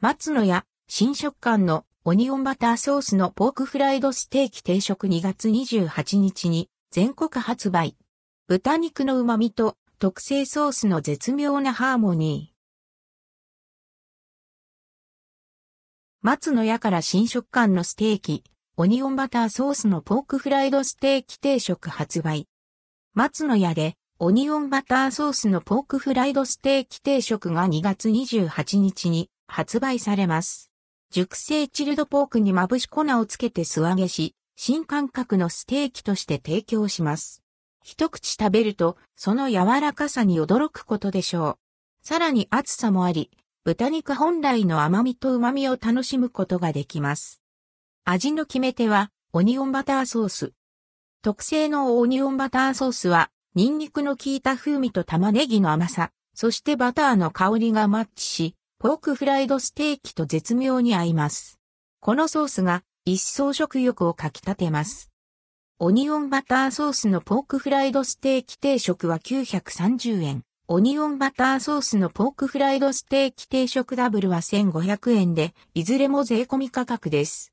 松野屋、新食感のオニオンバターソースのポークフライドステーキ定食2月28日に全国発売。豚肉の旨味と特製ソースの絶妙なハーモニー。松野屋から新食感のステーキ、オニオンバターソースのポークフライドステーキ定食発売。松野屋でオニオンバターソースのポークフライドステーキ定食が2月28日に発売されます。熟成チルドポークにまぶし粉をつけて素揚げし、新感覚のステーキとして提供します。一口食べると、その柔らかさに驚くことでしょう。さらに厚さもあり、豚肉本来の甘みと旨味を楽しむことができます。味の決め手は、オニオンバターソース。特製のオニオンバターソースは、ニンニクの効いた風味と玉ねぎの甘さ、そしてバターの香りがマッチし、ポークフライドステーキと絶妙に合います。このソースが一層食欲をかき立てます。オニオンバターソースのポークフライドステーキ定食は930円。オニオンバターソースのポークフライドステーキ定食ダブルは1500円で、いずれも税込み価格です。